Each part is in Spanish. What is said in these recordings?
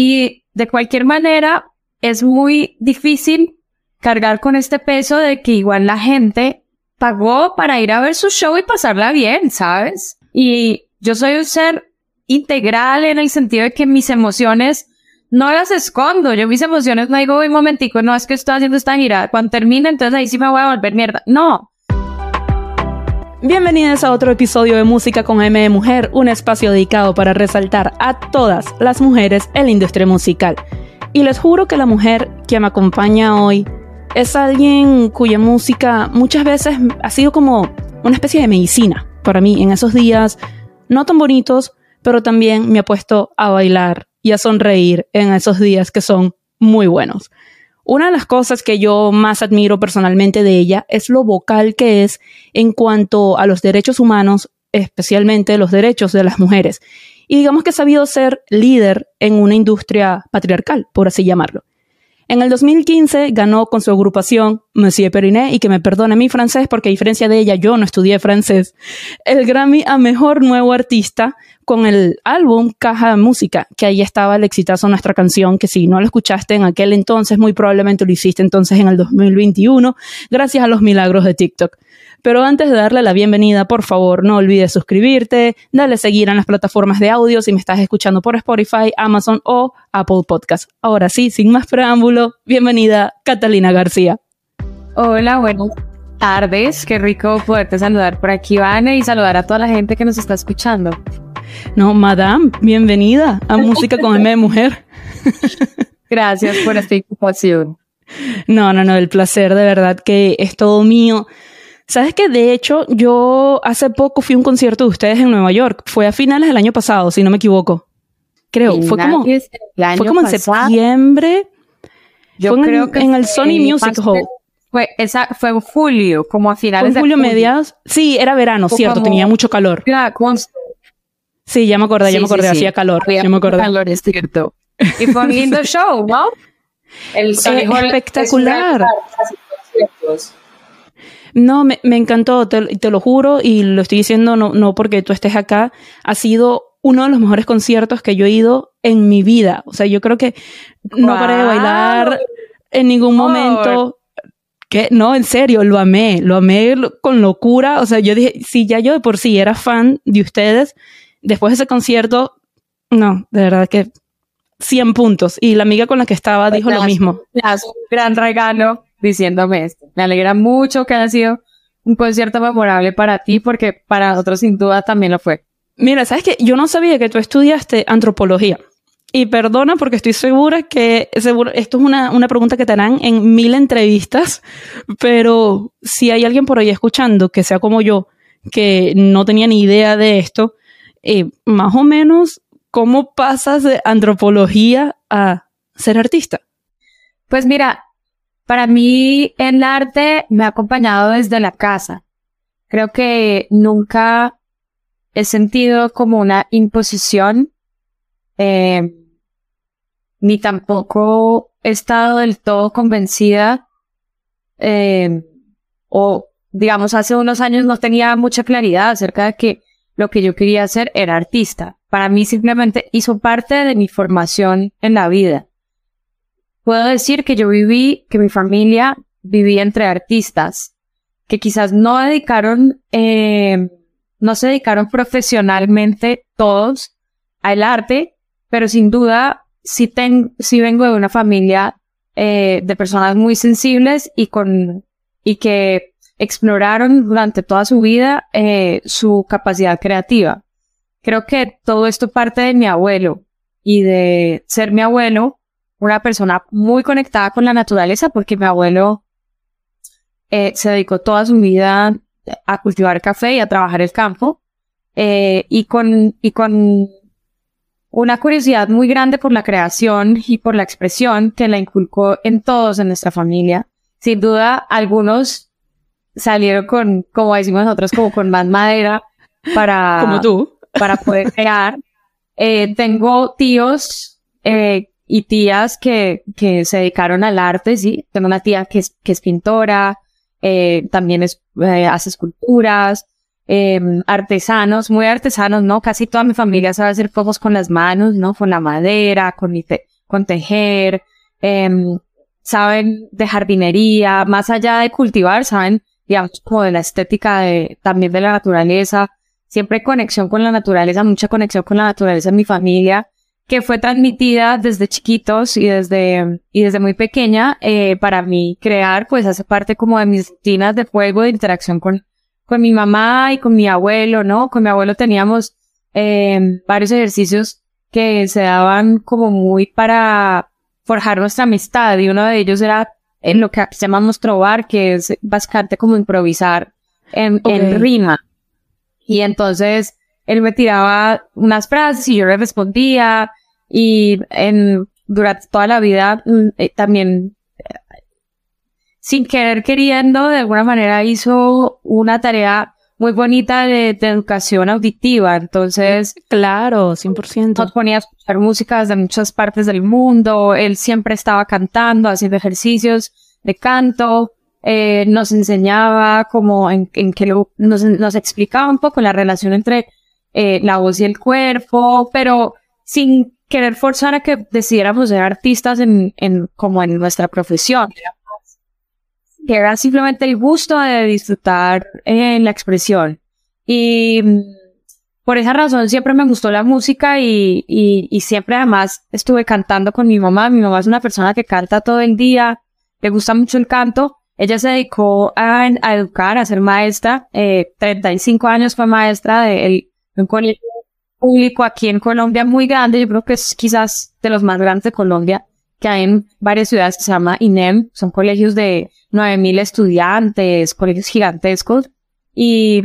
Y de cualquier manera, es muy difícil cargar con este peso de que igual la gente pagó para ir a ver su show y pasarla bien, ¿sabes? Y yo soy un ser integral en el sentido de que mis emociones no las escondo. Yo mis emociones no digo un momentico, no es que estoy haciendo esta gira. Cuando termine, entonces ahí sí me voy a volver mierda. No. Bienvenidos a otro episodio de Música con M de Mujer, un espacio dedicado para resaltar a todas las mujeres en la industria musical. Y les juro que la mujer que me acompaña hoy es alguien cuya música muchas veces ha sido como una especie de medicina para mí en esos días no tan bonitos, pero también me ha puesto a bailar y a sonreír en esos días que son muy buenos. Una de las cosas que yo más admiro personalmente de ella es lo vocal que es en cuanto a los derechos humanos, especialmente los derechos de las mujeres. Y digamos que ha sabido ser líder en una industria patriarcal, por así llamarlo. En el 2015 ganó con su agrupación Monsieur Perinet, y que me perdone mi francés porque a diferencia de ella yo no estudié francés, el Grammy a Mejor Nuevo Artista con el álbum Caja de Música, que ahí estaba el exitazo nuestra canción, que si no lo escuchaste en aquel entonces, muy probablemente lo hiciste entonces en el 2021, gracias a los milagros de TikTok. Pero antes de darle la bienvenida, por favor, no olvides suscribirte, dale seguir en las plataformas de audio si me estás escuchando por Spotify, Amazon o Apple Podcast. Ahora sí, sin más preámbulo, bienvenida Catalina García. Hola, buenas tardes. Qué rico poderte saludar por aquí, Vane, y saludar a toda la gente que nos está escuchando. No, madame, bienvenida a Música con M de Mujer. Gracias por esta invitación. No, no, no, el placer de verdad que es todo mío. Sabes que de hecho yo hace poco fui a un concierto de ustedes en Nueva York. Fue a finales del año pasado, si no me equivoco. Creo. Fue como, fue como en septiembre. Yo creo que en el Sony Music Hall. Fue, esa, fue en julio, como a finales ¿Fue julio, de julio. mediados. Sí, era verano, cierto, tenía mucho calor. Sí, ya me acordé, ya me acordé, hacía calor. ya me acordé. calor, es cierto. Y fue un lindo show, ¿no? El Sony espectacular. No, me, me encantó, te, te, lo juro, y lo estoy diciendo no, no porque tú estés acá, ha sido uno de los mejores conciertos que yo he ido en mi vida. O sea, yo creo que no paré de bailar en ningún momento. Que no, en serio, lo amé, lo amé con locura. O sea, yo dije, si ya yo de por sí era fan de ustedes, después de ese concierto, no, de verdad que 100 puntos. Y la amiga con la que estaba dijo lo mismo. Gran regalo diciéndome esto. Me alegra mucho que haya sido un concierto memorable para ti, porque para nosotros sin duda también lo fue. Mira, sabes que yo no sabía que tú estudiaste antropología. Y perdona porque estoy segura que seguro, esto es una, una pregunta que te harán en mil entrevistas, pero si hay alguien por ahí escuchando que sea como yo, que no tenía ni idea de esto, eh, más o menos, ¿cómo pasas de antropología a ser artista? Pues mira, para mí el arte me ha acompañado desde la casa. Creo que nunca he sentido como una imposición, eh, ni tampoco he estado del todo convencida, eh, o digamos, hace unos años no tenía mucha claridad acerca de que lo que yo quería hacer era artista. Para mí simplemente hizo parte de mi formación en la vida puedo decir que yo viví, que mi familia vivía entre artistas, que quizás no dedicaron, eh, no se dedicaron profesionalmente todos al arte, pero sin duda sí, ten, sí vengo de una familia eh, de personas muy sensibles y con, y que exploraron durante toda su vida eh, su capacidad creativa. Creo que todo esto parte de mi abuelo y de ser mi abuelo una persona muy conectada con la naturaleza porque mi abuelo eh, se dedicó toda su vida a cultivar café y a trabajar el campo eh, y con y con una curiosidad muy grande por la creación y por la expresión que la inculcó en todos en nuestra familia. Sin duda, algunos salieron con, como decimos nosotros, como con más madera para, como tú, para poder crear. Eh, tengo tíos eh, y tías que, que se dedicaron al arte, sí. Tengo una tía que es, que es pintora, eh, también es, hace esculturas, em, artesanos, muy artesanos, ¿no? Casi toda mi familia sabe hacer cosas con las manos, ¿no? Con la madera, con, con tejer, em, saben de jardinería, más allá de cultivar, saben, digamos, como de la estética de, también de la naturaleza, siempre conexión con la naturaleza, mucha conexión con la naturaleza en mi familia, que fue transmitida desde chiquitos y desde, y desde muy pequeña, eh, para mí crear, pues hace parte como de mis rutinas de juego, de interacción con, con mi mamá y con mi abuelo, ¿no? Con mi abuelo teníamos, eh, varios ejercicios que se daban como muy para forjar nuestra amistad y uno de ellos era en lo que llamamos trobar, que es básicamente como improvisar en, en rima. Y entonces él me tiraba unas frases y yo le respondía y en, durante toda la vida mm, eh, también sin querer queriendo de alguna manera hizo una tarea muy bonita de, educación auditiva. Entonces, claro, 100%. Nos ponía a escuchar músicas de muchas partes del mundo. Él siempre estaba cantando, haciendo ejercicios de canto. Eh, nos enseñaba como en, en que lo, nos, nos explicaba un poco la relación entre eh, la voz y el cuerpo, pero sin querer forzar a que decidiéramos ser artistas en, en como en nuestra profesión. Que era simplemente el gusto de disfrutar en la expresión. Y mm, por esa razón siempre me gustó la música y, y, y, siempre además estuve cantando con mi mamá. Mi mamá es una persona que canta todo el día, le gusta mucho el canto ella se dedicó a, educar, a ser maestra. Eh, 35 años fue maestra de, un colegio público aquí en Colombia muy grande. Yo creo que es quizás de los más grandes de Colombia, que hay en varias ciudades que se llama INEM. Son colegios de 9000 estudiantes, colegios gigantescos. Y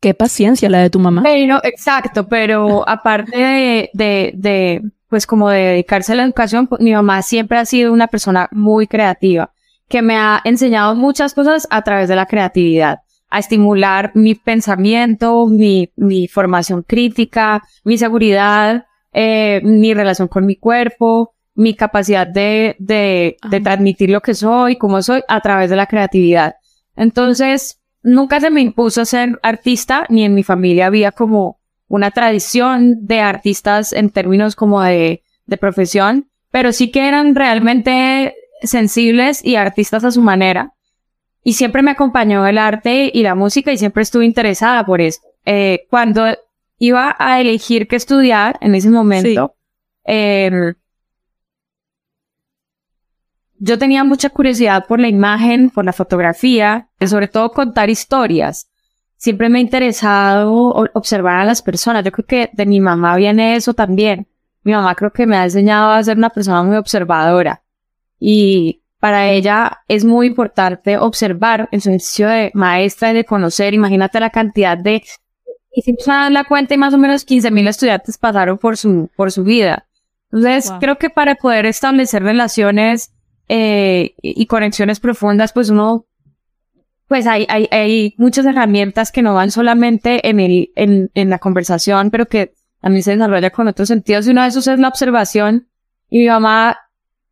qué paciencia la de tu mamá. Pero, exacto, pero aparte de, de, de, pues como de dedicarse a la educación, pues, mi mamá siempre ha sido una persona muy creativa que me ha enseñado muchas cosas a través de la creatividad, a estimular mi pensamiento, mi, mi formación crítica, mi seguridad, eh, mi relación con mi cuerpo, mi capacidad de, de, de transmitir lo que soy, cómo soy, a través de la creatividad. Entonces, nunca se me impuso ser artista, ni en mi familia había como una tradición de artistas en términos como de, de profesión, pero sí que eran realmente sensibles y artistas a su manera. Y siempre me acompañó el arte y la música y siempre estuve interesada por eso. Eh, cuando iba a elegir qué estudiar en ese momento, em, yo tenía mucha curiosidad por la imagen, por la fotografía, y sobre todo contar historias. Siempre me ha interesado observar a las personas. Yo creo que de mi mamá viene eso también. Mi mamá creo que me ha enseñado a ser una persona muy observadora y para ella es muy importante observar en su ejercicio de maestra y de conocer. Imagínate la cantidad de, y si se dan la cuenta y más o menos 15 mil estudiantes pasaron por su, por su vida. Entonces, creo que para poder establecer relaciones eh, y conexiones profundas, pues uno, pues hay, hay, hay muchas herramientas que no van solamente en el, en, en la conversación, pero que también se desarrolla con otros sentidos. Y uno de esos es la observación. Y mi mamá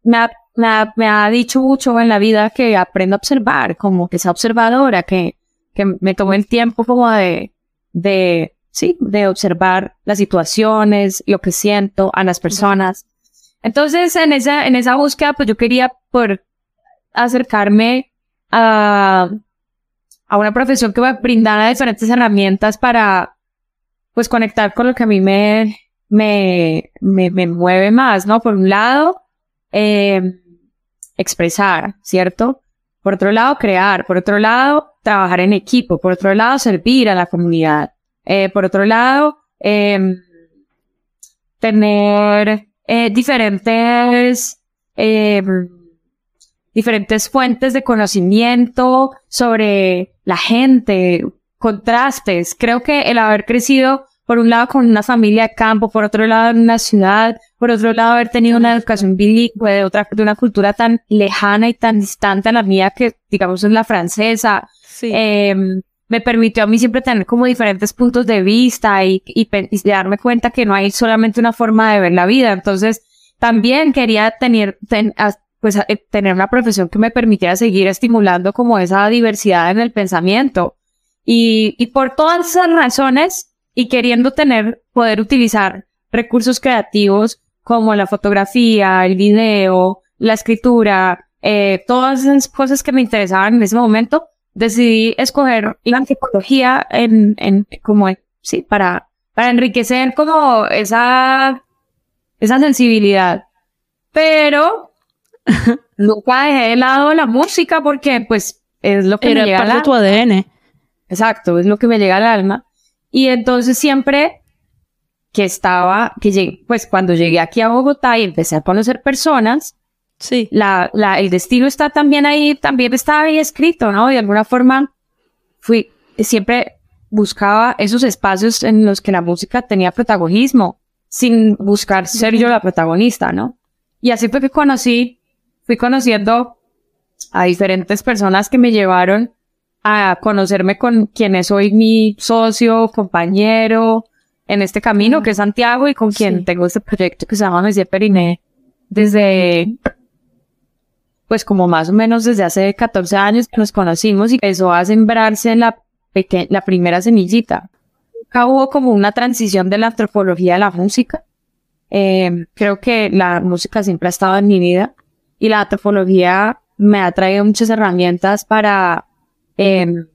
me ha me ha, me ha dicho mucho en la vida que aprendo a observar, como que sea observadora, que, que me tome el tiempo como de, de, sí, de observar las situaciones, lo que siento a las personas. Entonces, en esa, en esa búsqueda, pues yo quería poder acercarme a, a una profesión que me brindara diferentes herramientas para, pues, conectar con lo que a mí me, me, me, me mueve más, ¿no? Por un lado, eh, expresar, ¿cierto? Por otro lado, crear. Por otro lado, trabajar en equipo. Por otro lado, servir a la comunidad. Eh, por otro lado, em, tener eh, diferentes, em, diferentes fuentes de conocimiento sobre la gente, contrastes. Creo que el haber crecido por un lado con una familia de campo, por otro lado en una ciudad, por otro lado haber tenido una educación bilingüe de otra, de una cultura tan lejana y tan distante a la mía que digamos es la francesa, eh, me permitió a mí siempre tener como diferentes puntos de vista y, y, y, darme cuenta que no hay solamente una forma de ver la vida. Entonces, también quería tener, pues, eh, tener una profesión que me permitiera seguir estimulando como esa diversidad en el pensamiento Y, y por todas esas razones y queriendo tener, poder utilizar recursos creativos como la fotografía, el video, la escritura, eh, todas esas cosas que me interesaban en ese momento, decidí escoger la antropología en, en, como, sí, para, para enriquecer como esa, esa sensibilidad. Pero nunca dejé de lado la música porque, pues, es lo que Era me llega parte al de tu alma. ADN. Exacto, es lo que me llega al alma. Y entonces siempre que estaba, que llegué, pues cuando llegué aquí a Bogotá y empecé a conocer personas, Sí. la, la, el destino está también ahí, también estaba ahí escrito, ¿no? De alguna forma fui, siempre buscaba esos espacios en los que la música tenía protagonismo, sin buscar ser yo la protagonista, ¿no? Y así fue que conocí, fui conociendo a diferentes personas que me llevaron a conocerme con quien es hoy mi socio, compañero en este camino, Ah, que es Santiago, y con quien sí. tengo este proyecto que se llama Messier Periné desde, pues como más o menos desde hace 14 años que nos conocimos y empezó a sembrarse la, la primera semillita. Nunca hubo como una transición de la antropología a la música. Eh, creo que la música siempre ha estado en mi vida y la antropología me ha traído muchas herramientas para, em,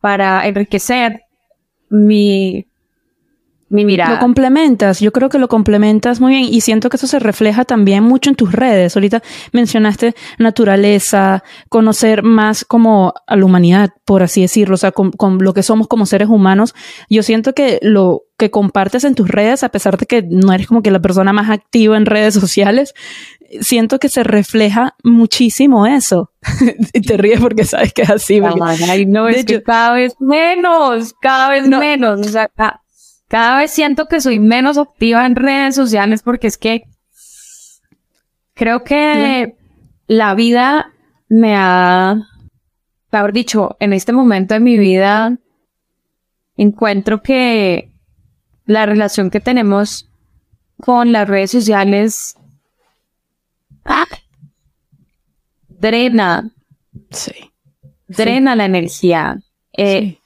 para enriquecer mi, mi mirada. Lo complementas, yo creo que lo complementas muy bien y siento que eso se refleja también mucho en tus redes. Ahorita mencionaste naturaleza, conocer más como a la humanidad, por así decirlo, o sea, con, con lo que somos como seres humanos. Yo siento que lo que compartes en tus redes, a pesar de que no eres como que la persona más activa en redes sociales, siento que se refleja muchísimo eso. y te ríes porque sabes que es así. porque- no, de es que cada vez menos, cada vez No. menos. O sea, ca- cada vez siento que soy menos activa en redes sociales porque es que creo que la vida me ha, mejor dicho, en este momento de mi vida encuentro que la relación que tenemos con las redes sociales ah, drena Sí. drena la energía, eh, sí.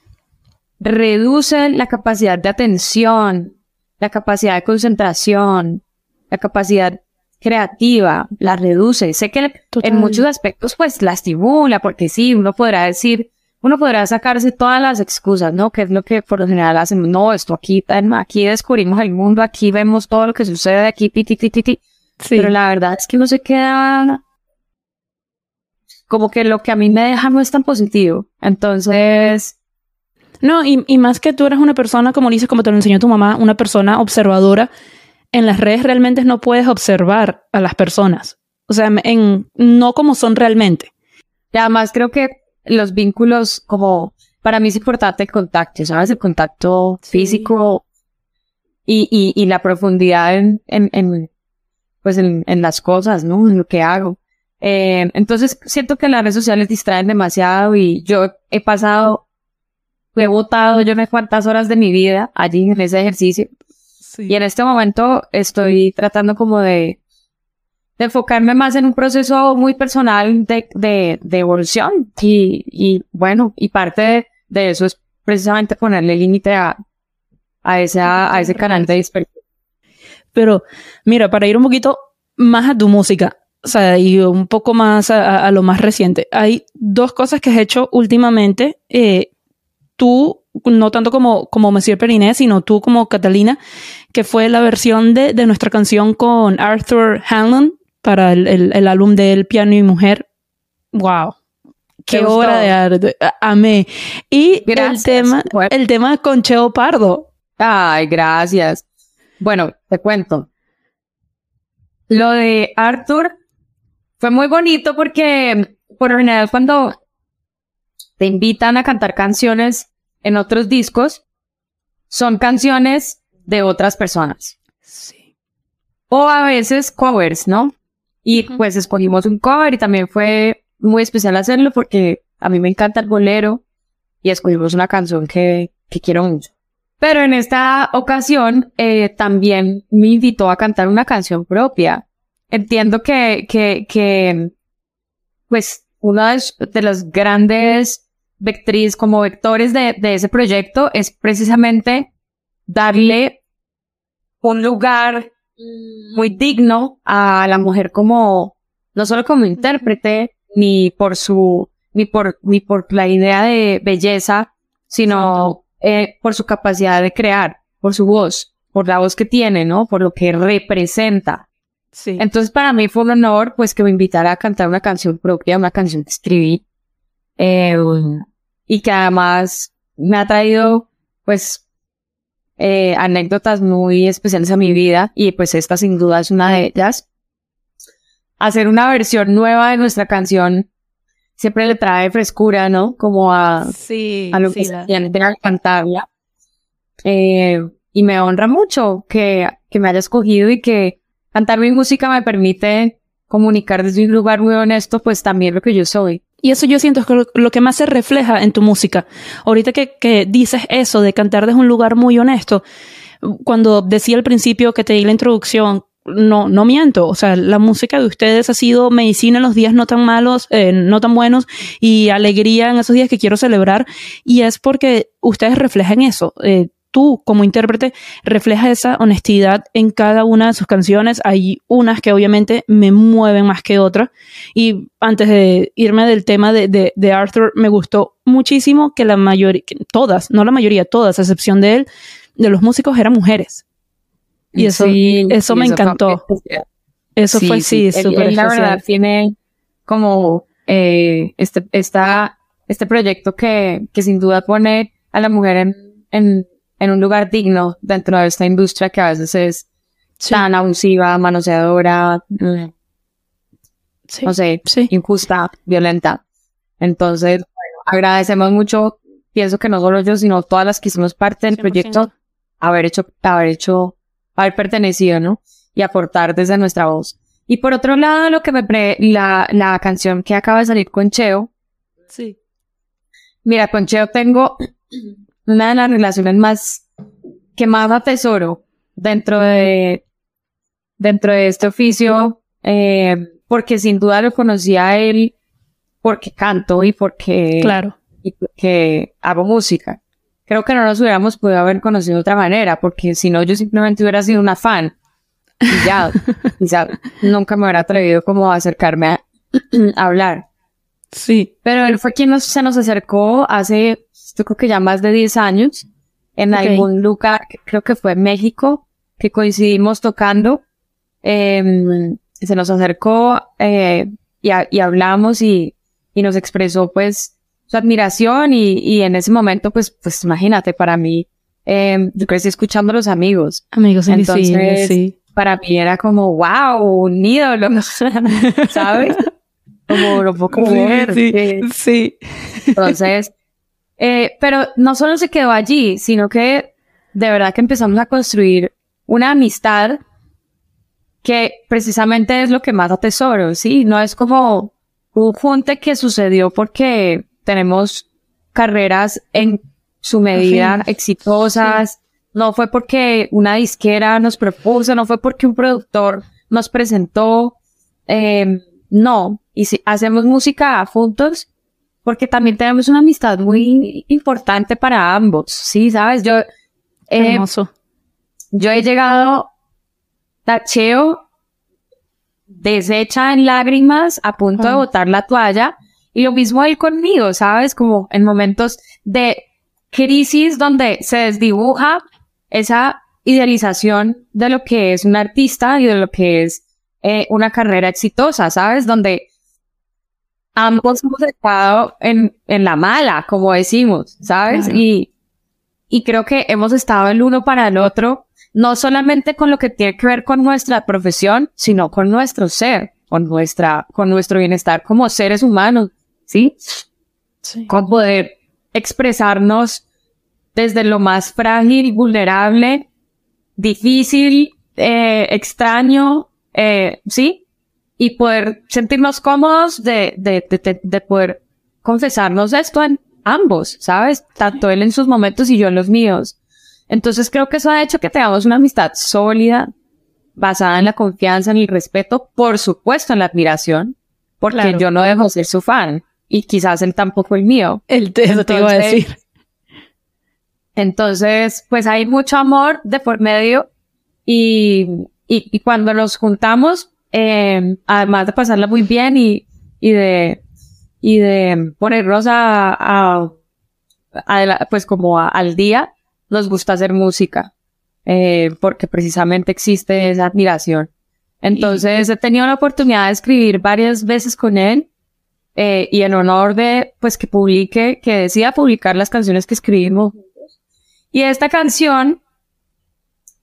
Reduce la capacidad de atención, la capacidad de concentración, la capacidad creativa, la reduce. Sé que Total. en muchos aspectos pues la estimula, porque sí, uno podrá decir, uno podrá sacarse todas las excusas, ¿no? Que es lo que por lo general hacen, no, esto aquí, aquí descubrimos el mundo, aquí vemos todo lo que sucede, aquí, ti, ti, ti, ti, ti. Sí. Pero la verdad es que no se queda como que lo que a mí me deja no es tan positivo. Entonces, No, y, y más que tú eres una persona, como dices, como te lo enseñó tu mamá, una persona observadora, en las redes realmente no puedes observar a las personas. O sea, en, no como son realmente. y además creo que los vínculos, como para mí es importante el contacto, ¿sabes? El contacto Sí. físico y, y, y la profundidad en, en, en pues en, en las cosas, ¿no? En lo que hago. Eh, entonces siento que las redes sociales distraen demasiado y yo he pasado, he votado yo no sé cuántas horas de mi vida allí en ese ejercicio. Y en este momento estoy tratando como de, de enfocarme más en un proceso muy personal de, de, de evolución. Y, y bueno, y parte de, de eso es precisamente ponerle límite a, a, esa, a ese canal de dispersión. Pero mira, para ir un poquito más a tu música, o sea, y un poco más a, a- a lo más reciente, hay dos cosas que has hecho últimamente. eh, tú, no tanto como, como Monsieur Periné, sino tú como Catalina, que fue la versión de, de nuestra canción con Arthur Hanlon para el, el- el álbum de El Piano y Mujer. ¡Wow! ¿Te ¡Qué obra de arte! Amé. Y el tema, Bueno. el tema con Cheo Pardo. Ay, gracias. Bueno, te cuento. Lo de Arthur fue muy bonito porque por lo general cuando te invitan a cantar canciones en otros discos, son canciones de otras personas. Sí. O a veces covers, ¿no? Y pues escogimos un cover y también fue muy especial hacerlo porque a mí me encanta el bolero y escogimos una canción que, que quiero mucho. Pero en esta ocasión eh, también me invitó a cantar una canción propia. Entiendo que, que, que pues uno de, de los grandes vectriz, como vectores de, de ese proyecto es precisamente darle un lugar muy digno a la mujer como, no solo como intérprete, ni por su, ni por, ni por la idea de belleza, sino eh, por su capacidad de crear, por su voz, por la voz que tiene, ¿no? Por lo que representa. Sí. Entonces para mí fue un honor, pues, que me invitara a cantar una canción propia, una canción que escribí, eh, y que además me ha traído, pues, eh, anécdotas muy especiales a mi vida, y pues esta sin duda es una de ellas. Hacer una versión nueva de nuestra canción siempre le trae frescura, ¿no? Como a, Sí, a lo sí, que la- se siente al cantarla. Eh, y me honra mucho que, que me hayas cogido y que cantar mi música me permite comunicar desde un lugar muy honesto, pues también lo que yo soy. Y eso yo siento que lo, lo que más se refleja en tu música. Ahorita que, que dices eso de cantar desde un lugar muy honesto, cuando decía al principio que te di la introducción, no, no miento. O sea, la música de ustedes ha sido medicina en los días no tan malos, eh, no tan buenos, y alegría en esos días que quiero celebrar. Y es porque ustedes reflejan eso. Eh, tú, como intérprete, refleja esa honestidad en cada una de sus canciones. Hay unas que obviamente me mueven más que otras. Y antes de irme del tema de, de, de Arthur, me gustó muchísimo que la mayoría, todas, no la mayoría, todas, a excepción de él, de los músicos eran mujeres. Y eso, Sí, eso sí, me encantó. Eso fue sí, Él- súper la verdad tiene como eh, este, esta, este proyecto que, que sin duda pone a la mujer en, en, en un lugar digno dentro de esta industria que a veces es Sí, tan abusiva, manoseadora, sí, no sé, sí. injusta, violenta. Entonces, bueno, agradecemos mucho, pienso que no solo yo, sino todas las que hicimos parte del 100%. proyecto, haber hecho, haber hecho, haber pertenecido, ¿no? Y aportar desde nuestra voz. Y por otro lado, lo que me pre, la, la canción que acaba de salir con Cheo, Sí. mira, con Cheo tengo una de las relaciones más, que más atesoro dentro de, dentro de este oficio, eh, porque sin duda lo conocí a él porque canto y porque, Claro. y porque hago música. Creo que no nos hubiéramos podido haber conocido de otra manera, porque si no, yo simplemente hubiera sido una fan. Y ya, quizá nunca me hubiera atrevido como a acercarme a, a hablar. Sí. Pero él fue quien nos, se nos acercó hace, yo creo que ya más de 10 años, en algún lugar, creo que fue México, que coincidimos tocando. Em, se nos acercó eh, y, y hablamos y, y nos expresó pues su admiración y, y en ese momento pues, pues imagínate, para mí, em, yo crecí escuchando a los amigos. Amigos Entonces, sí. Para mí era como, wow, un ídolo, ¿sabes? Como lo puedo creer. Sí, sí. entonces, eh, pero no solo se quedó allí, sino que de verdad que empezamos a construir una amistad que precisamente es lo que más atesoro, ¿sí? No es como un junte que sucedió porque tenemos carreras en su medida exitosas, no fue porque una disquera nos propuso, no fue porque un productor nos presentó, eh, no, y si hacemos música juntos, porque también tenemos una amistad muy importante para ambos, sí, sabes, yo, eh, Hermoso. yo he llegado tacheo deshecha en lágrimas, a punto de Ah. botar la toalla, y lo mismo él conmigo, ¿sabes? Como en momentos de crisis donde se desdibuja esa idealización de lo que es un artista y de lo que es eh, una carrera exitosa, ¿sabes? Donde ambos hemos estado en, en la mala, como decimos, ¿sabes? Claro. Y, y creo que hemos estado el uno para el otro, no solamente con lo que tiene que ver con nuestra profesión, sino con nuestro ser, con nuestra, con nuestro bienestar como seres humanos, ¿sí? Sí. Con poder expresarnos desde lo más frágil, vulnerable, difícil, eh, extraño, eh, ¿sí? Y poder sentirnos cómodos de, de, de, de, de poder confesarnos esto en ambos, ¿sabes? Tanto él en sus momentos y yo en los míos. Entonces creo que eso ha hecho que tengamos una amistad sólida, basada en la confianza, en el respeto, por supuesto en la admiración, porque Claro. yo no dejo de ser su fan, y quizás él tampoco el mío. El eso te iba a decir. Entonces, pues hay mucho amor de por medio y, y, y cuando nos juntamos, eh, además de pasarla muy bien y, y de, y de ponernos a, a, a pues como al día, nos gusta hacer música, eh, porque precisamente existe esa admiración. Entonces he tenido la oportunidad de escribir varias veces con él eh, y en honor de pues que publique, que decida publicar las canciones que escribimos. Y esta canción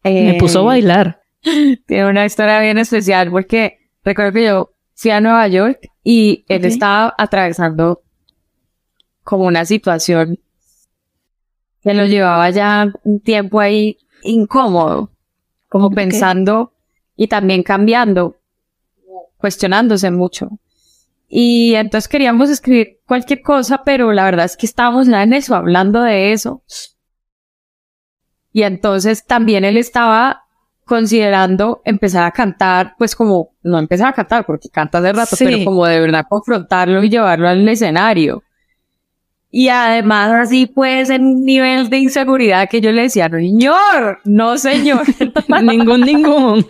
me puso a eh, bailar. Tiene una historia bien especial porque recuerdo que yo fui a Nueva York y él estaba atravesando como una situación que lo llevaba ya un tiempo ahí incómodo, como pensando y también cambiando, cuestionándose mucho. Y entonces queríamos escribir cualquier cosa, pero la verdad es que estábamos en eso, hablando de eso. Y entonces también él estaba considerando empezar a cantar, pues como, no empezar a cantar porque canta de rato, pero como de verdad confrontarlo y llevarlo al escenario. Y además así pues en un nivel de inseguridad que yo le decía, no señor, no señor. ningún, ningún.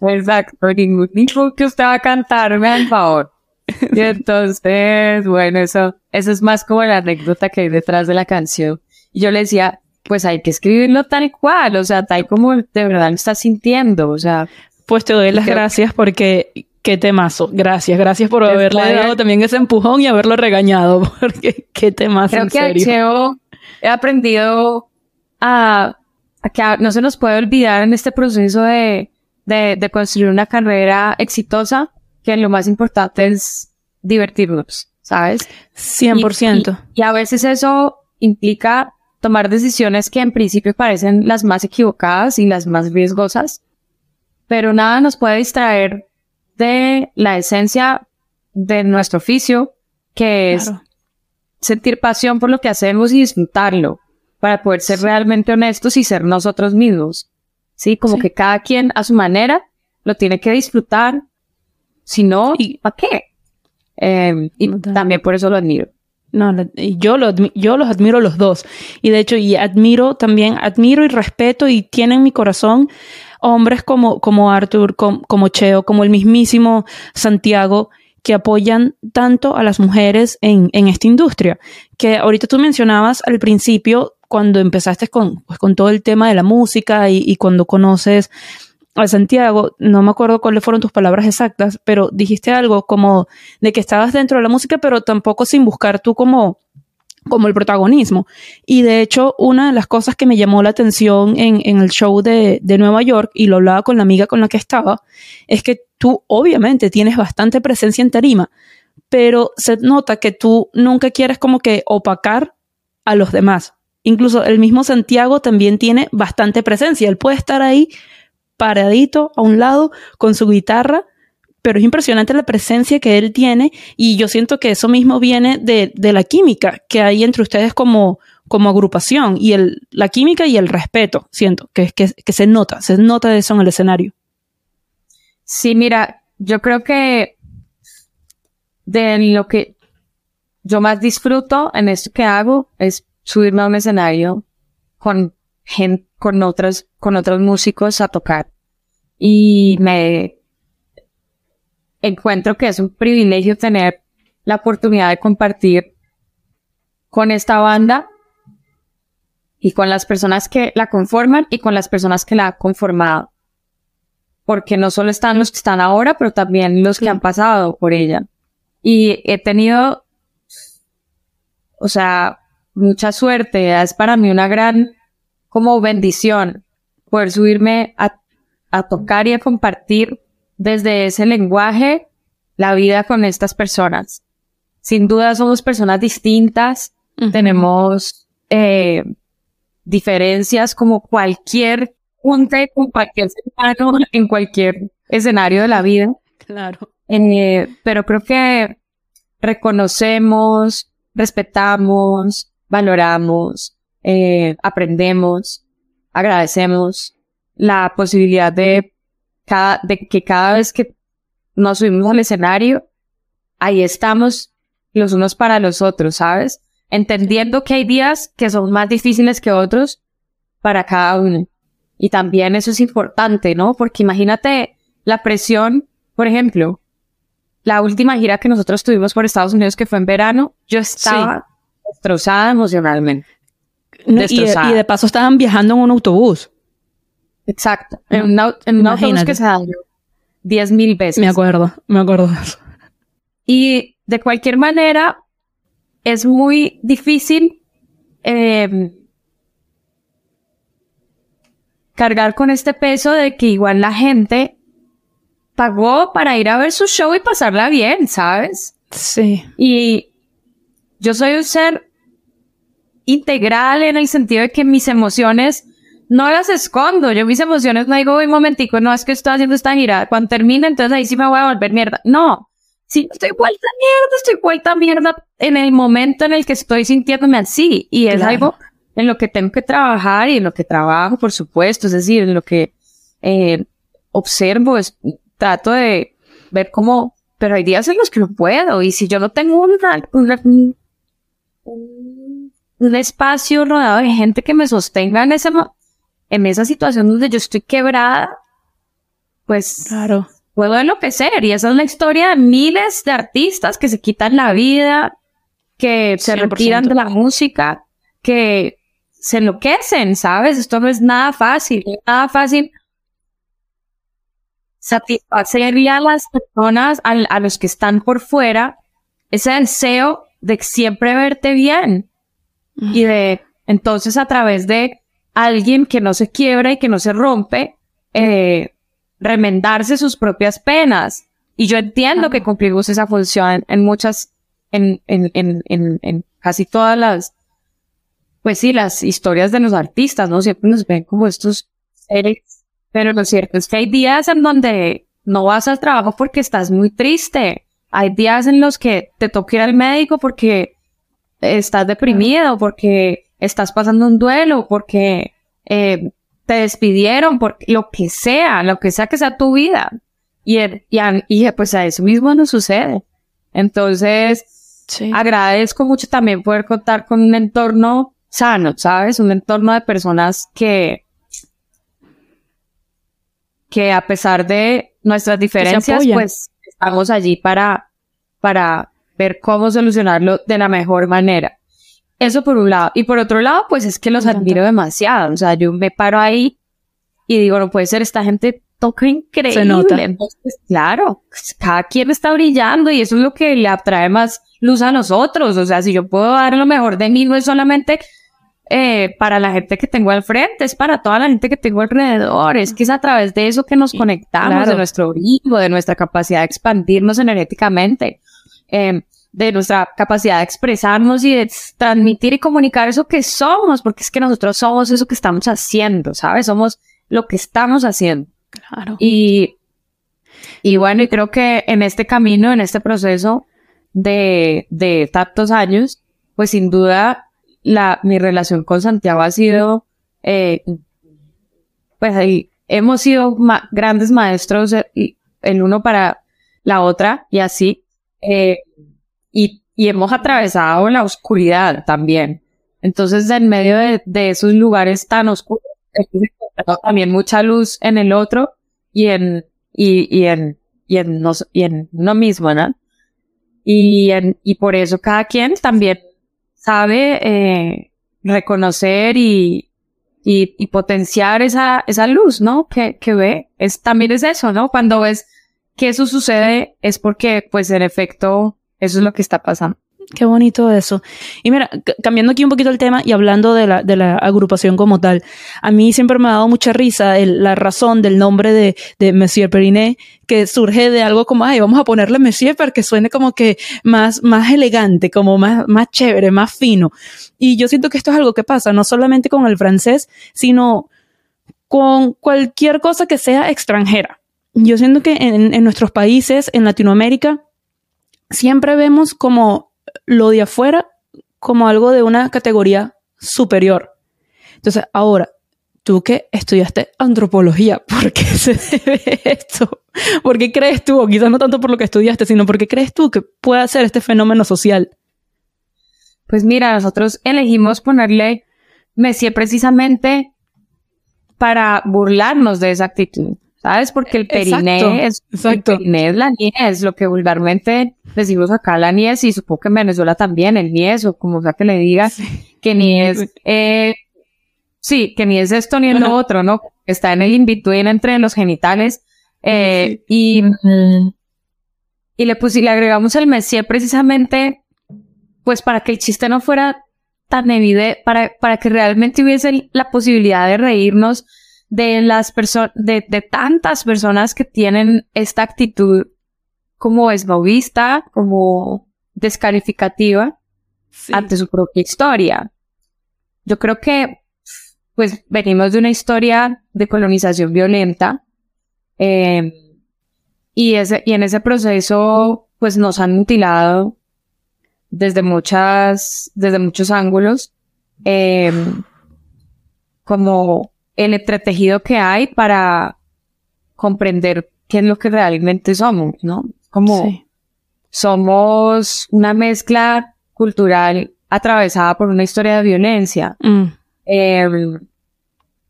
Exacto, ningún, ningún que usted va a cantarme al favor. Y entonces, bueno, eso, eso es más como la anécdota que hay detrás de la canción. Y yo le decía, pues hay que escribirlo tal cual, o sea, tal como de verdad lo estás sintiendo, o sea. Pues te doy las gracias porque qué temazo. Gracias, gracias por haberle dado también ese empujón y haberlo regañado, porque qué temazo. Creo que he aprendido a, que no se nos puede olvidar en este proceso de, de, construir una carrera exitosa, que lo más importante es divertirnos, ¿sabes? 100%. y a veces eso implica tomar decisiones que en principio parecen las más equivocadas y las más riesgosas, pero nada nos puede distraer de la esencia de nuestro oficio, que es sentir pasión por lo que hacemos y disfrutarlo, para poder ser realmente honestos y ser nosotros mismos. Sí, como que cada quien a su manera lo tiene que disfrutar, si no, ¿para qué? Eh, y también por eso lo admiro. No, yo, lo, yo los admiro los dos. Y de hecho, y admiro también, admiro y respeto y tienen en mi corazón hombres como, como Arthur, como, Cheo, como el mismísimo Santiago, que apoyan tanto a las mujeres en, en esta industria. Que ahorita tú mencionabas al principio, cuando empezaste con, pues, con todo el tema de la música y, y cuando conoces a Santiago, no me acuerdo cuáles fueron tus palabras exactas, pero dijiste algo como de que estabas dentro de la música, pero tampoco sin buscar tú como, como el protagonismo. Y de hecho, una de las cosas que me llamó la atención en, en el show de, de, Nueva York, y lo hablaba con la amiga con la que estaba, es que tú obviamente tienes bastante presencia en tarima, pero se nota que tú nunca quieres como que opacar a los demás. Incluso el mismo Santiago también tiene bastante presencia. Él puede estar ahí paradito a un lado con su guitarra, pero es impresionante la presencia que él tiene y yo siento que eso mismo viene de, la química que hay entre ustedes como, agrupación y la química y el respeto, siento, que, que, que se nota, se nota eso en el escenario. Sí, mira, yo creo que de lo que yo más disfruto en esto que hago es subirme a un escenario con gente, con otros, con otros músicos a tocar. Y me encuentro que es un privilegio tener la oportunidad de compartir con esta banda y con las personas que la conforman y con las personas que la han conformado. Porque no solo están los que están ahora, pero también los que han pasado por ella. Y he tenido, o sea, mucha suerte. Es para mí una gran como bendición poder subirme a, tocar y a compartir desde ese lenguaje la vida con estas personas. Sin duda somos personas distintas, tenemos eh, diferencias como cualquier junta con cualquier ser humano en cualquier escenario de la vida. Claro. Eh, pero creo que reconocemos, respetamos, valoramos eh, aprendemos, agradecemos la posibilidad de, cada, de que cada vez que nos subimos al escenario, ahí estamos los unos para los otros, ¿sabes? Entendiendo que hay días que son más difíciles que otros para cada uno. Y también eso es importante, ¿no? Porque imagínate la presión, por ejemplo, la última gira que nosotros tuvimos por Estados Unidos, que fue en verano, yo estaba destrozada emocionalmente. Y, de, paso estaban viajando en un autobús. Exacto, en un, autobús que se dañó diez mil veces. Me acuerdo, me acuerdo de eso. Y de cualquier manera, es muy difícil em, cargar con este peso de que igual la gente pagó para ir a ver su show y pasarla bien, ¿sabes? Sí. Y yo soy un ser integral en el sentido de que mis emociones no las escondo. Yo mis emociones no digo un momentico, no es que estoy haciendo esta gira. Cuando termine, entonces ahí sí me voy a volver mierda. No. Si estoy vuelta mierda, estoy vuelta mierda en el momento en el que estoy sintiéndome así. Y es algo en lo que tengo que trabajar y en lo que trabajo, por supuesto. Es decir, en lo que eh, observo, es, trato de ver cómo, pero hay días en los que no puedo y si yo no tengo un, un, espacio rodeado de gente que me sostenga en esa, en esa situación donde yo estoy quebrada, pues claro. puedo enloquecer y esa es la historia de miles de artistas que se quitan la vida, que se retiran de la música, que se enloquecen, ¿sabes? Esto no es nada fácil, nada fácil satisfacer a las personas, a, los que están por fuera, ese deseo de siempre verte bien. Y de, entonces a través de alguien que no se quiebra y que no se rompe, eh, remendarse sus propias penas. Y yo entiendo que cumplimos esa función en muchas, en, en, en, en, en casi todas las, pues sí, las historias de los artistas, ¿no? Siempre nos ven como estos seres pero lo cierto es que hay días en donde no vas al trabajo porque estás muy triste. Hay días en los que te toca ir al médico porque estás deprimido, porque estás pasando un duelo, porque eh, te despidieron, por lo que sea, lo que sea que sea tu vida. Y, y, pues a eso mismo no sucede. Entonces, agradezco mucho también poder contar con un entorno sano, ¿sabes? Un entorno de personas que, que a pesar de nuestras diferencias, pues estamos allí para, para ver cómo solucionarlo de la mejor manera. Eso por un lado. Y por otro lado, pues es que los admiro demasiado. O sea, yo me paro ahí y digo, no puede ser, esta gente toca increíble. Se nota. Entonces, claro, pues, cada quien está brillando y eso es lo que le atrae más luz a nosotros. O sea, si yo puedo dar lo mejor de mí, no es solamente eh, para la gente que tengo al frente, es para toda la gente que tengo alrededor, es que es a través de eso que nos conectamos, de nuestro brillo, de nuestra capacidad de expandirnos energéticamente, eh, de nuestra capacidad de expresarnos y de transmitir y comunicar eso que somos, porque es que nosotros somos eso que estamos haciendo, ¿sabes? Somos lo que estamos haciendo. Claro. Y, y bueno, y creo que en este camino, en este proceso de, de tantos años, pues sin duda la, mi relación con Santiago ha sido, eh, pues ahí hemos sido grandes maestros eh, el uno para la otra y así, eh, y, y hemos atravesado la oscuridad también. Entonces, en medio de, de esos lugares tan oscuros, también mucha luz en el otro y en, y, y en, y en, nos, y en uno mismo, ¿no? Y, en, y por eso cada quien también sabe eh, reconocer y, y, y, potenciar esa, esa luz, ¿no? Que, que ve. Es, también es eso, ¿no? Cuando ves que eso sucede es porque, pues, en efecto, eso es lo que está pasando. Qué bonito eso. Y mira, cambiando aquí un poquito el tema y hablando de la, de la agrupación como tal, a mí siempre me ha dado mucha risa la razón del nombre de, de Monsieur Periné, que surge de algo como, ay, vamos a ponerle Monsieur para que suene como que más, más elegante, como más, más chévere, más fino. Y yo siento que esto es algo que pasa no solamente con el francés, sino con cualquier cosa que sea extranjera. Yo siento que en, nuestros países, en Latinoamérica, siempre vemos como lo de afuera como algo de una categoría superior. Entonces, ahora, tú que estudiaste antropología, ¿por qué se debe esto? ¿Por qué crees tú, o quizás no tanto por lo que estudiaste, sino porque crees tú que puede ser este fenómeno social? Pues mira, nosotros elegimos ponerle Messier precisamente para burlarnos de esa actitud. ¿Sabes? Porque el periné es, exacto. El periné es la niez, lo que vulgarmente decimos acá la niez y supongo que en Venezuela también el niez o como sea que le diga, que ni es, eh, sí, que ni es esto ni es lo otro, ¿no? Está en el in-between entre los genitales, eh, y, y le puse, le agregamos el messier precisamente, pues para que el chiste no fuera tan evidente, para, para que realmente hubiese la posibilidad de reírnos de las personas, de, de tantas personas que tienen esta actitud como esnovista, como descalificativa ante su propia historia. Yo creo que, pues, venimos de una historia de colonización violenta, eh, y, ese, y en ese proceso, pues, nos han mutilado desde muchas, desde muchos ángulos, eh, como el entretejido que hay para comprender qué es lo que realmente somos, ¿no? Como somos una mezcla cultural atravesada por una historia de violencia. Mm. Em,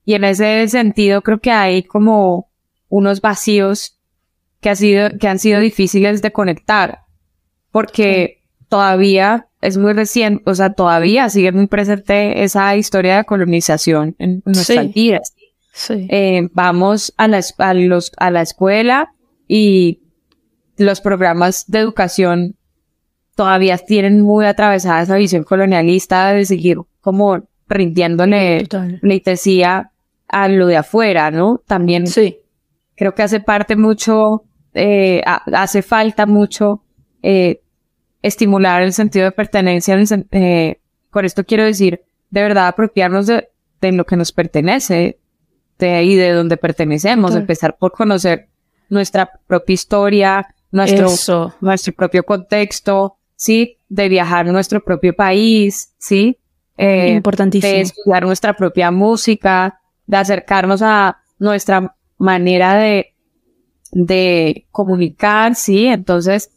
y en ese sentido creo que hay como unos vacíos que, ha sido, que han sido difíciles de conectar, porque todavía es muy reciente, o sea, todavía sigue muy presente esa historia de colonización en nuestras vidas. Sí. Eh, vamos a la, a, los, a la escuela y los programas de educación todavía tienen muy atravesada esa visión colonialista de seguir como rindiéndole pleitesía a lo de afuera, ¿no? También sí. creo que hace parte mucho, eh, hace falta mucho eh, estimular el sentido de pertenencia. Eh, por esto quiero decir, de verdad, apropiarnos de, de lo que nos pertenece de ahí, de donde pertenecemos, empezar por conocer nuestra propia historia, nuestro, nuestro propio contexto, ¿sí? De viajar a nuestro propio país, ¿sí? Eh, Importantísimo. De estudiar nuestra propia música, de acercarnos a nuestra manera de, de comunicar, ¿sí? Entonces,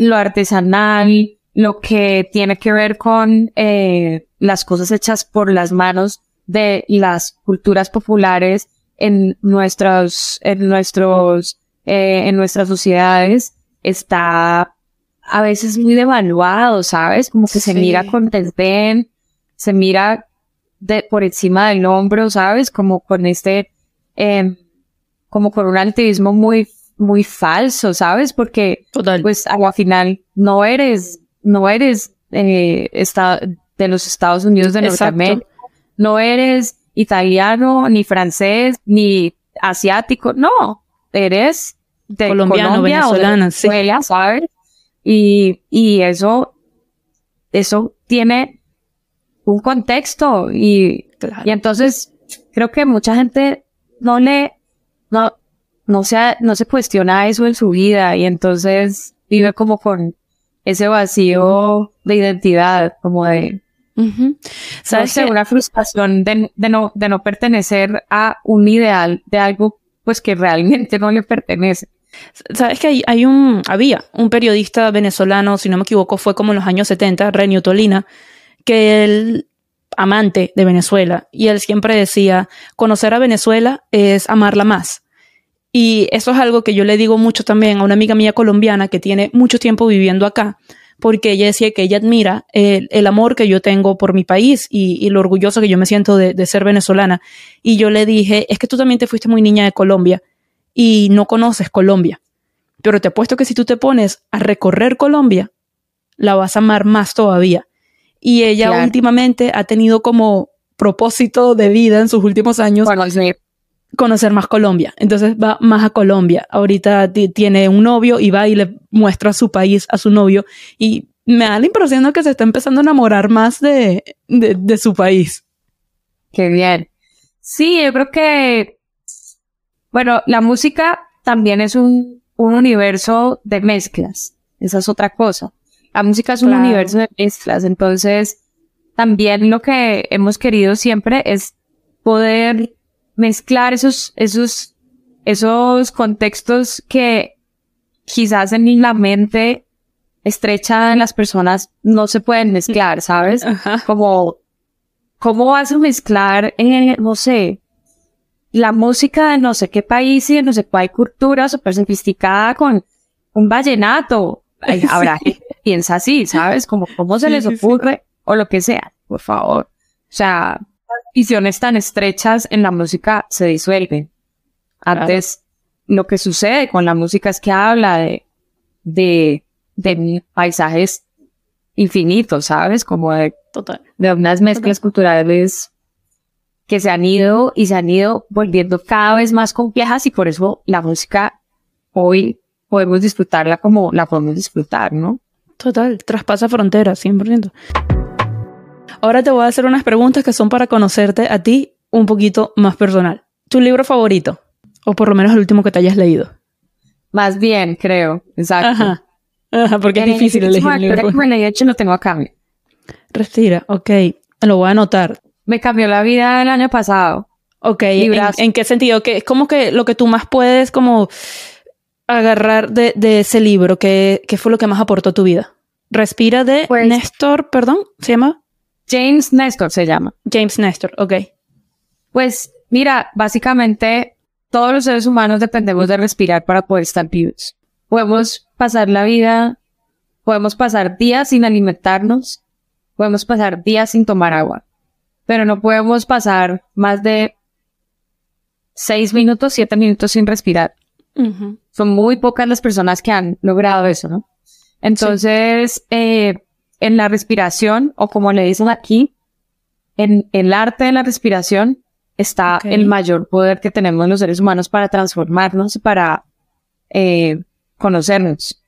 lo artesanal, lo que tiene que ver con eh, las cosas hechas por las manos de las culturas populares en nuestros, en nuestros, eh, en nuestras sociedades está a veces muy devaluado, ¿sabes? Como que se mira con desdén, se mira de, por encima del hombro, ¿sabes? Como con este, eh, como con un activismo muy muy falso, ¿sabes? Porque, pues, al final no eres, no eres eh, de los Estados Unidos de Norteamérica, no eres italiano, ni francés, ni asiático, no, eres de Colombiano, Colombia venezolana, o de ¿sabes? Y, y eso, eso tiene un contexto y, y entonces creo que mucha gente no le, no, no se, no se cuestiona eso en su vida y entonces vive como con ese vacío de identidad, como de, ¿sabes? una frustración de, no, de no pertenecer a un ideal de algo pues que realmente no le pertenece. Sabes que hay, hay, un, había un periodista venezolano, si no me equivoco, fue como en los años 70, Renio Tolina, que él, amante de Venezuela, y él siempre decía, conocer a Venezuela es amarla más. Y eso es algo que yo le digo mucho también a una amiga mía colombiana que tiene mucho tiempo viviendo acá, porque ella decía que ella admira el, amor que yo tengo por mi país y, lo orgulloso que yo me siento de, ser venezolana. Y yo le dije, es que tú también te fuiste muy niña de Colombia y no conoces Colombia. Pero te apuesto que si tú te pones a recorrer Colombia, la vas a amar más todavía. Y ella últimamente ha tenido como propósito de vida en sus últimos años conocer más Colombia. Entonces va más a Colombia. Ahorita tiene un novio y va y le muestra su país a su novio y me da la impresión de que se está empezando a enamorar más de, de, su país. Qué bien. Sí, yo creo que, bueno, la música también es un, un universo de mezclas. Esa es otra cosa. La música es un universo de mezclas. Entonces, también lo que hemos querido siempre es poder mezclar esos, esos, esos contextos que quizás en la mente estrecha de las personas no se pueden mezclar, ¿sabes? Como, ¿cómo vas a mezclar, eh, no sé, la música de no sé qué país y de no sé cuál cultura súper sofisticada con un vallenato? habrá gente que piensa así, ¿sabes? Como, ¿cómo se les ocurre? O lo que sea, por favor. O sea, visiones tan estrechas en la música se disuelven. Antes, lo que sucede con la música es que habla de, de, de paisajes infinitos, ¿sabes? Como de, Total. de unas mezclas culturales que se han ido y se han ido volviendo cada vez más complejas y por eso la música hoy podemos disfrutarla como la podemos disfrutar, ¿no? Total, traspasa fronteras, 100%. Ahora te voy a hacer unas preguntas que son para conocerte a ti un poquito más personal. ¿Tu libro favorito? O por lo menos el último que te hayas leído. Más bien, creo. Exacto. Ajá. Ajá, porque es difícil elegir un libro. Bueno, de hecho lo tengo acá. Respira, ok. Lo voy a anotar. Me cambió la vida el año pasado. Ok, ¿en, en qué sentido? Que es como que lo que tú más puedes como agarrar de, de ese libro, ¿qué, ¿qué, fue lo que más aportó a tu vida? Respira de Pues- Néstor, perdón, ¿se llama? James Nestor se llama. James Nestor, ok. Pues mira, básicamente todos los seres humanos dependemos de respirar para poder estar vivos. Podemos pasar la vida, podemos pasar días sin alimentarnos, podemos pasar días sin tomar agua, pero no podemos pasar más de seis minutos, siete minutos sin respirar. Son muy pocas las personas que han logrado eso, ¿no? Entonces, eh, en la respiración, o como le dicen aquí, en el arte de la respiración está el mayor poder que tenemos los seres humanos para transformarnos, para eh, conocernos.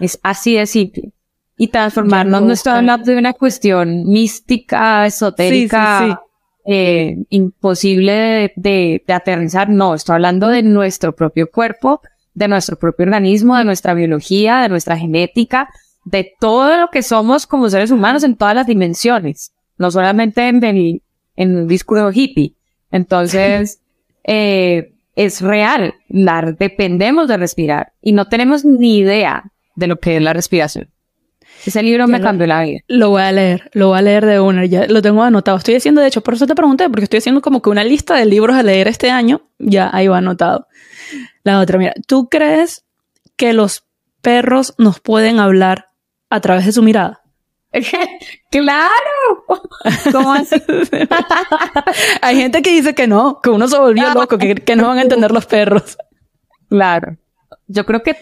Es así de simple. Y transformarnos no estoy busco. hablando de una cuestión mística, esotérica, Sí, sí, sí. eh, imposible de, de- de aterrizar. No, estoy hablando de nuestro propio cuerpo, de nuestro propio organismo, de nuestra biología, de nuestra genética, de todo lo que somos como seres humanos en todas las dimensiones, no solamente en el, en un discurso hippie. Entonces, eh, es real, la, dependemos de respirar y no tenemos ni idea de lo que es la respiración. Ese libro Ya me lo- cambió la vida. Lo voy a leer, lo voy a leer de una, ya lo tengo anotado. Estoy haciendo, de hecho, por eso te pregunté, porque estoy haciendo como que una lista de libros a leer este año, ya ahí va anotado. La otra, mira, ¿tú crees que los perros nos pueden hablar a través de su mirada? ¡Claro! ¿Cómo así? Hay gente que dice que no, que uno se volvió loco, que, que no van a entender los perros. Claro. Yo creo que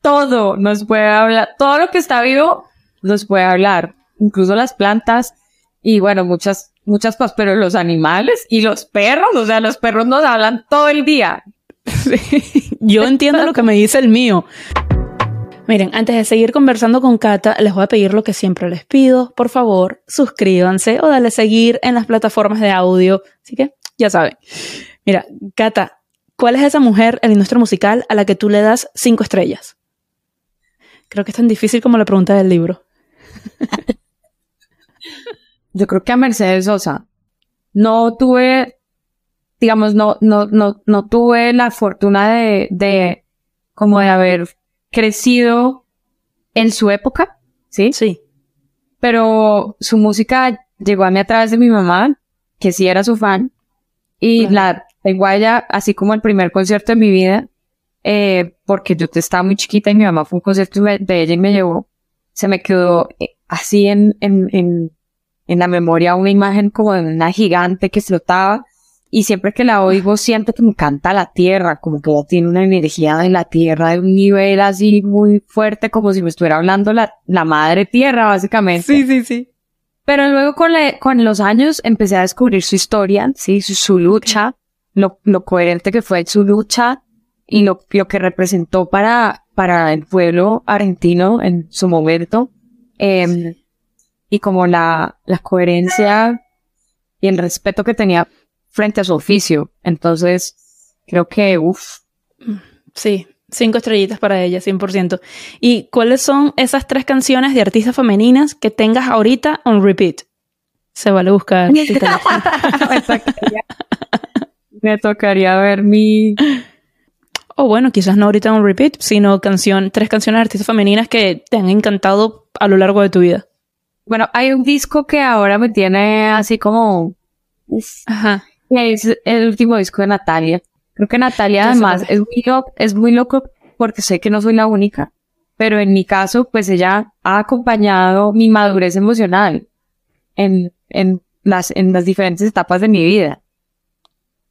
todo nos puede hablar, todo lo que está vivo nos puede hablar, incluso las plantas y bueno, muchas, muchas cosas, pero los animales y los perros, o sea, los perros nos hablan todo el día. Yo entiendo lo que me dice el mío. Miren, antes de seguir conversando con Cata, les voy a pedir lo que siempre les pido. Por favor, suscríbanse o dale seguir en las plataformas de audio. Así que, ya saben. Mira, Cata, ¿cuál es esa mujer en la musical a la que tú le das cinco estrellas? Creo que es tan difícil como la pregunta del libro. Yo creo que a Mercedes Sosa no tuve, digamos, no, no, no, no tuve la fortuna de, de, como de haber crecido en su época, ¿sí? Sí. pero su música llegó a mí a través de mi mamá, que sí era su fan, y la tengo a ella así como el primer concierto de mi vida, eh, porque yo estaba muy chiquita y mi mamá fue a un concierto de de ella y me llevó, se me quedó eh, así en, en, en, en la memoria una imagen como de una gigante que flotaba, y siempre que la oigo siento que me canta la tierra, como que ella tiene una energía de la tierra de un nivel así muy fuerte, como si me estuviera hablando la, la madre tierra, básicamente. sí, sí. Pero luego con, la- con los años empecé a descubrir su historia, sí, su, su lucha, lo, lo coherente que fue su lucha y lo, lo que representó para, para el pueblo argentino en su momento. em, y como la, la coherencia y el respeto que tenía frente a su oficio. Entonces, creo que, uff, Sí, cinco estrellitas para ella, 100%. ¿Y cuáles son esas tres canciones de artistas femeninas que tengas ahorita on repeat? Se vale buscar. me, tocaría, me tocaría ver mi... O bueno, quizás no ahorita un repeat, sino canción, tres canciones de artistas femeninas que te han encantado a lo largo de tu vida. Bueno, hay un disco que ahora me tiene así como... Ajá. Es el último disco de Natalia. Creo que Natalia además es muy, loco, es muy loco porque sé que no soy la única. Pero en mi caso, pues ella ha acompañado mi madurez emocional en, en, las, en las diferentes etapas de mi vida.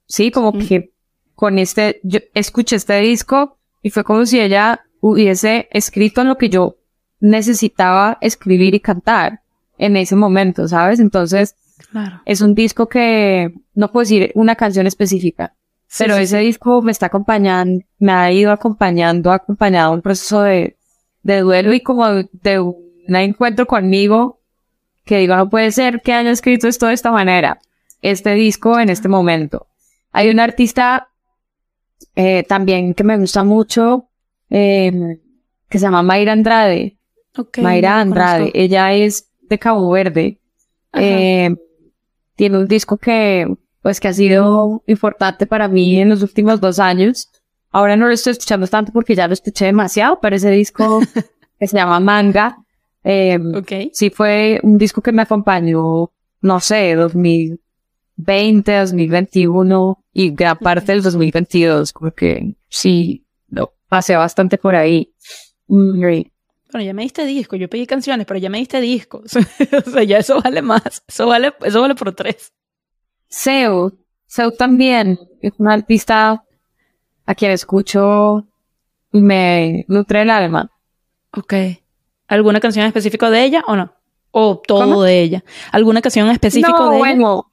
Sí, como que con este, yo escuché este disco y fue como si ella hubiese escrito en lo que yo necesitaba escribir y cantar en ese momento, ¿sabes? Entonces, Claro. es un disco que no puedo decir una canción específica, Sí, pero sí, ese sí. disco me está acompañando, me ha ido acompañando, ha acompañado un proceso de, de duelo y como de un encuentro conmigo que digo, no puede ser que haya escrito esto de esta manera, este disco en este momento. Hay un artista eh, también que me gusta mucho, eh, que se llama Mayra Andrade. Ok, Mayra Andrade, ella es de Cabo Verde. Eh, tiene un disco que, pues, que ha sido importante para mí en los últimos dos años. Ahora no lo estoy escuchando tanto porque ya lo escuché demasiado, pero ese disco que se llama Manga, eh, Ok. sí fue un disco que me acompañó, no sé, 2020, 2021 y gran parte del 2022, como que sí, lo pasé bastante por ahí. Mm, Bueno, ya me diste disco, yo pedí canciones, pero ya me diste discos. o sea, ya eso vale más. Eso vale, eso vale por tres. Seu, Seu también es una artista a quien escucho y me nutre el alma. Ok. ¿Alguna canción específica de ella o no? O todo ¿Cómo? de ella. ¿Alguna canción específica no, de ella? bueno,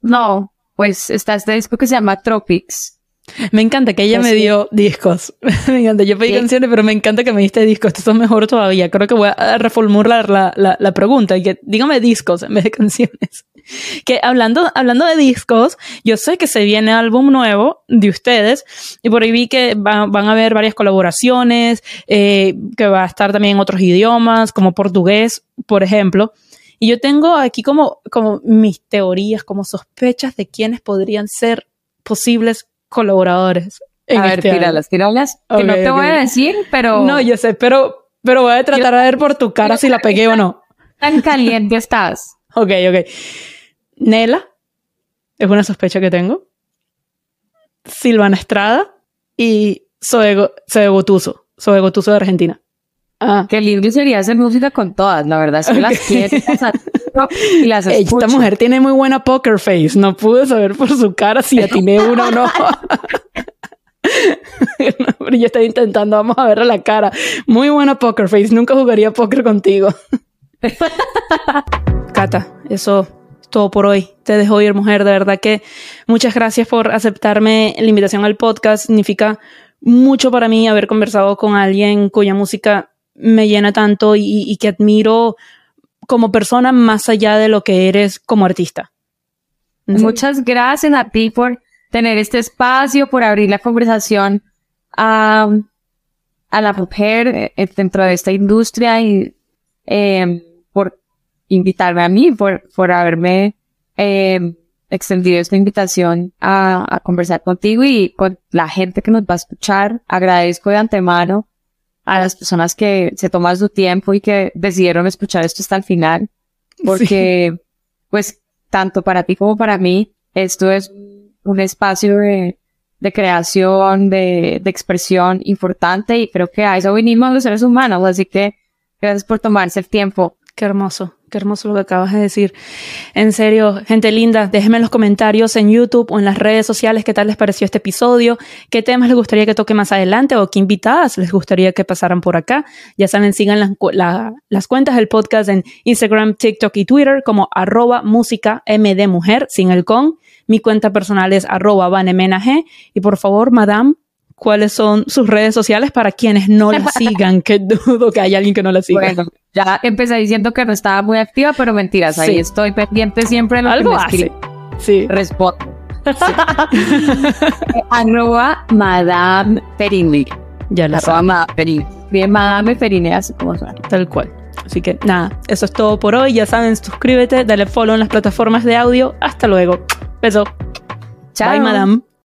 no, pues está este disco que se llama Tropics. Me encanta que ella Pues me sí. dio discos. me encanta. Yo pedí canciones, pero me encanta que me diste discos. Esto es mejor todavía. Creo que voy a reformular la, la, la, la pregunta y que dígame discos en vez de canciones. Que hablando, hablando de discos, yo sé que se viene álbum nuevo de ustedes y por ahí vi que va- van a haber varias colaboraciones, eh, que va a estar también en otros idiomas, como portugués, por ejemplo. Y yo tengo aquí como, como mis teorías, como sospechas de quiénes podrían ser posibles colaboradores. En a ver, este tíralas, que no te voy a decir, pero No, yo sé, pero, pero voy a tratar de ver por tu cara si la pegué o no. tan caliente estás. Ok, ok. Nela, es una sospecha que tengo. Silvana Estrada y Zoe Gotuso. Zoe Gotuso de Argentina. Ah, Qué lindo sería hacer música con todas, la verdad es que las quiero y las escucho. esta mujer tiene muy buena poker face. No pude saber por su cara si atiné una o no. Yo estoy intentando, vamos a verle la cara. Muy buena poker face. Nunca jugaría póker contigo. Cata, eso es todo por hoy. Te dejo ir, mujer. De verdad que muchas gracias por aceptarme la invitación al podcast. Significa mucho para mí haber conversado con alguien cuya música me llena tanto y, y que admiro como persona más allá de lo que eres como artista. ¿En serio? Muchas gracias a ti por tener este espacio, por abrir la conversación a, a la mujer eh, dentro de esta industria y eh, por invitarme a mí, por, por haberme eh, extendido esta invitación a, a conversar contigo y con la gente que nos va a escuchar. Agradezco de antemano a las personas que se toman su tiempo y que decidieron escuchar esto hasta el final, porque pues tanto para ti como para mí, esto es un espacio de, de creación, de, de expresión importante y creo que a eso vinimos los seres humanos, así que gracias por tomarse el tiempo. Qué hermoso, qué hermoso lo que acabas de decir. En serio, gente linda, déjenme en los comentarios en YouTube o en las redes sociales qué tal les pareció este episodio, qué temas les gustaría que toque más adelante o qué invitadas les gustaría que pasaran por acá. Ya saben, sigan las, las cuentas del podcast en Instagram, TikTok y Twitter como arroba música sin el con. Mi cuenta personal es arroba. Y por favor, madame, ¿cuáles son sus redes sociales para quienes no la sigan? Que dudo que haya alguien que no la siga. Bueno, ya empecé diciendo que no estaba muy activa, pero mentiras, ahí Sí. estoy pendiente siempre de lo Algo que me hace. escriben. Sí. Respondo. Arroba Madame Perini. Ya la Arroba Madame Perini. Bien, Madame Perini, así como suena. Tal cual. Así que nada, eso es todo por hoy. Ya saben, suscríbete, dale follow en las plataformas de audio. Hasta luego. Beso. Chao. Bye, madame.